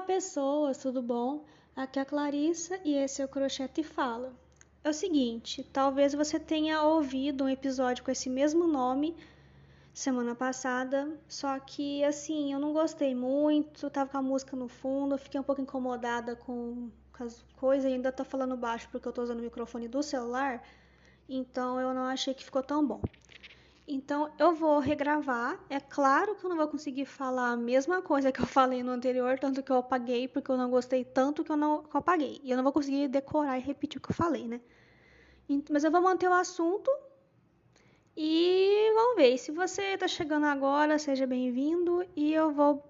Olá pessoas, tudo bom? Aqui é a Clarissa e esse é o Crochete Fala. É o seguinte, talvez você tenha ouvido um episódio com esse mesmo nome semana passada, só que assim, eu não gostei muito, tava com a música no fundo, fiquei um pouco incomodada com, com as coisas e ainda tô falando baixo porque eu tô usando o microfone do celular, então eu não achei que ficou tão bom. Então eu vou regravar. É claro que eu não vou conseguir falar a mesma coisa que eu falei no anterior, tanto que eu apaguei, porque eu não gostei tanto que eu não que eu apaguei. E eu não vou conseguir decorar e repetir o que eu falei, né? Mas eu vou manter o assunto e vamos ver. Se você está chegando agora, seja bem-vindo e eu vou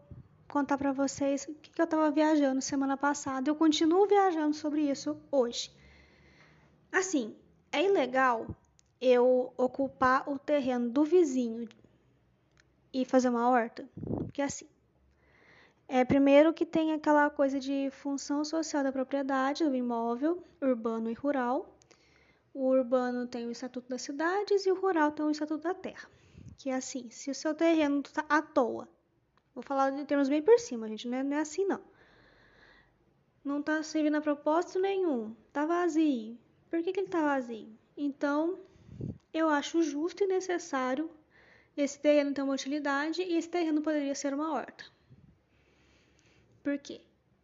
contar para vocês o que, que eu estava viajando semana passada. Eu continuo viajando sobre isso hoje. Assim, é ilegal eu ocupar o terreno do vizinho e fazer uma horta? Porque assim, é primeiro que tem aquela coisa de função social da propriedade do imóvel, urbano e rural. O urbano tem o Estatuto das Cidades e o rural tem o Estatuto da Terra. Que é assim, se o seu terreno está à toa, vou falar em termos bem por cima, gente, não é, não é assim não. Não está servindo a propósito nenhum, está vazio. Por que, que ele está vazio? Então, eu acho justo e necessário esse terreno ter uma utilidade e esse terreno poderia ser uma horta. Por quê?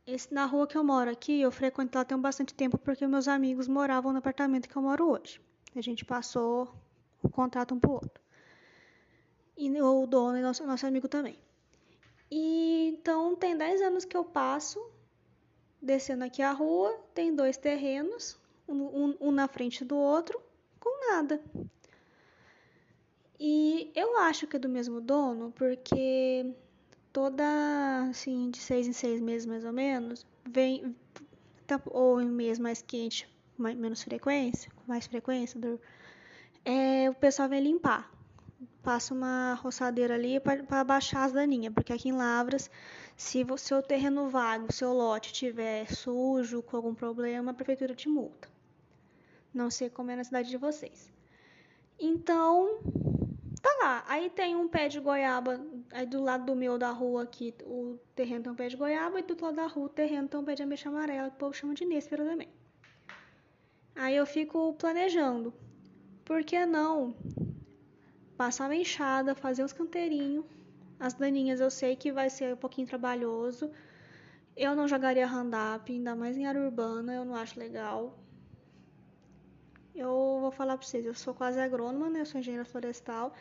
Esse, na rua que eu moro aqui, eu frequento lá tem bastante tempo porque meus amigos moravam no apartamento que eu moro hoje. A gente passou o contrato um pro outro. E o dono e nosso, nosso amigo também. E então tem 10 anos que eu passo descendo aqui a rua, tem dois terrenos, um, um, um na frente do outro, com nada. E eu acho que é do mesmo dono, porque toda, assim, de seis em seis meses mais ou menos, vem, tá, ou em mês mais quente, mais, menos frequência, com mais frequência, do, é, o pessoal vem limpar. Passa uma roçadeira ali para baixar as daninhas, porque aqui em Lavras, se o seu terreno vago, seu lote tiver sujo, com algum problema, a prefeitura te multa. Não sei como é na cidade de vocês. Então, tá lá. Aí tem um pé de goiaba, aí do lado do meu da rua aqui, o terreno tem um pé de goiaba, e do outro lado da rua o terreno tem um pé de ameixa amarela, que o povo chama de néspera também. Aí eu fico planejando. Por que não passar uma enxada, fazer uns canteirinhos? As daninhas eu sei que vai ser um pouquinho trabalhoso. Eu não jogaria hand-up, ainda mais em área urbana, eu não acho legal. Eu vou falar para vocês, eu sou quase agrônoma, né? Eu sou engenheira florestal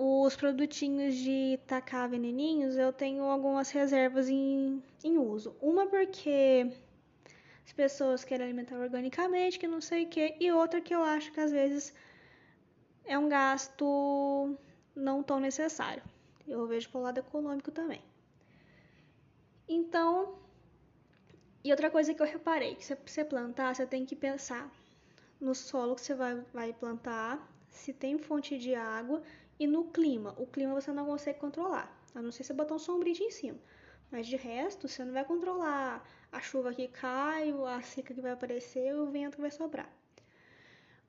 os produtinhos de tacar veneninhos, eu tenho algumas reservas em, em uso. Uma porque as pessoas querem alimentar organicamente, que não sei o que, e outra que eu acho que às vezes é um gasto não tão necessário. Eu vejo pelo lado econômico também. Então, e outra coisa que eu reparei, que você plantar, você tem que pensar no solo que você vai, vai plantar, se tem fonte de água e no clima, o clima você não consegue controlar, a não ser se botar um sombrio em cima. Mas de resto, você não vai controlar a chuva que cai, a seca que vai aparecer, o vento que vai sobrar.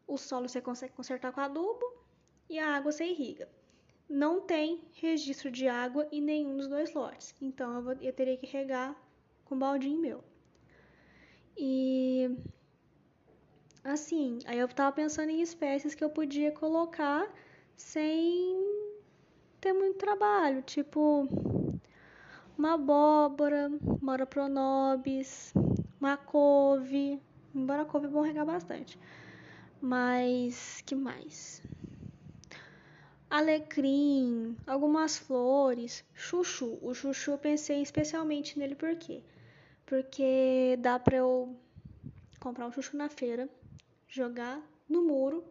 O solo você consegue consertar com adubo e a água você irriga. Não tem registro de água em nenhum dos dois lotes, então eu, vou, eu teria que regar com baldinho meu. E assim, aí eu tava pensando em espécies que eu podia colocar sem ter muito trabalho, tipo uma abóbora, mora pronobis, uma couve, embora a couve é bom regar bastante. Mas que mais? Alecrim, algumas flores, chuchu. O chuchu eu pensei especialmente nele por quê? Porque dá para eu comprar um chuchu na feira, jogar no muro,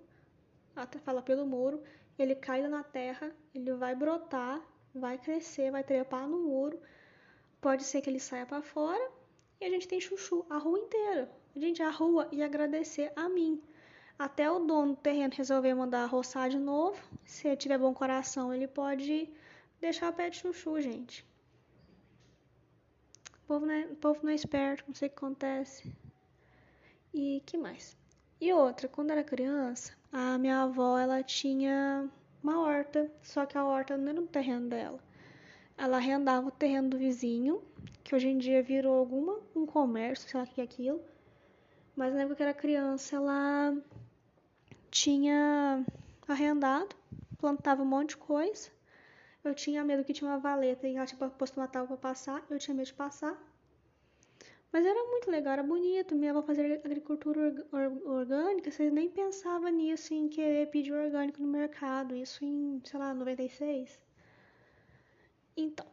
até falar pelo muro ele cai na terra, ele vai brotar, vai crescer, vai trepar no muro. Pode ser que ele saia para fora e a gente tem chuchu a rua inteira. A gente a rua e agradecer a mim. Até o dono do terreno resolver mandar roçar de novo. Se ele tiver bom coração, ele pode deixar o pé de chuchu, gente. O povo não é, o povo não é esperto, não sei o que acontece. E que mais? E outra, quando era criança, a minha avó ela tinha uma horta, só que a horta não era no terreno dela. ela arrendava o terreno do vizinho, que hoje em dia virou alguma um comércio, sei lá o que é aquilo. Mas na época que era criança, ela tinha arrendado, plantava um monte de coisa. Eu tinha medo que tinha uma valeta e ela tinha posto uma tábua para passar, eu tinha medo de passar. Mas era muito legal, era bonito. Minha avó fazia agricultura orgânica, você nem pensava nisso, em querer pedir orgânico no mercado. Isso em, sei lá, 96. Então,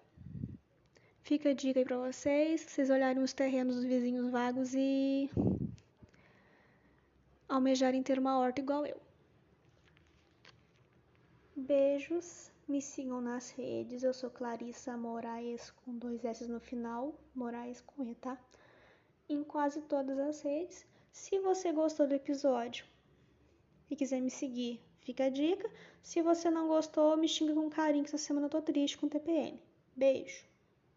fica a dica aí pra vocês, vocês olharem os terrenos dos vizinhos vagos e almejarem ter uma horta igual eu. Beijos, me sigam nas redes. Eu sou Clarissa Moraes com dois S no final, Moraes com E, tá? Em quase todas as redes. Se você gostou do episódio e quiser me seguir, fica a dica. Se você não gostou, me xinga com carinho que essa semana eu tô triste com TPM. Beijo!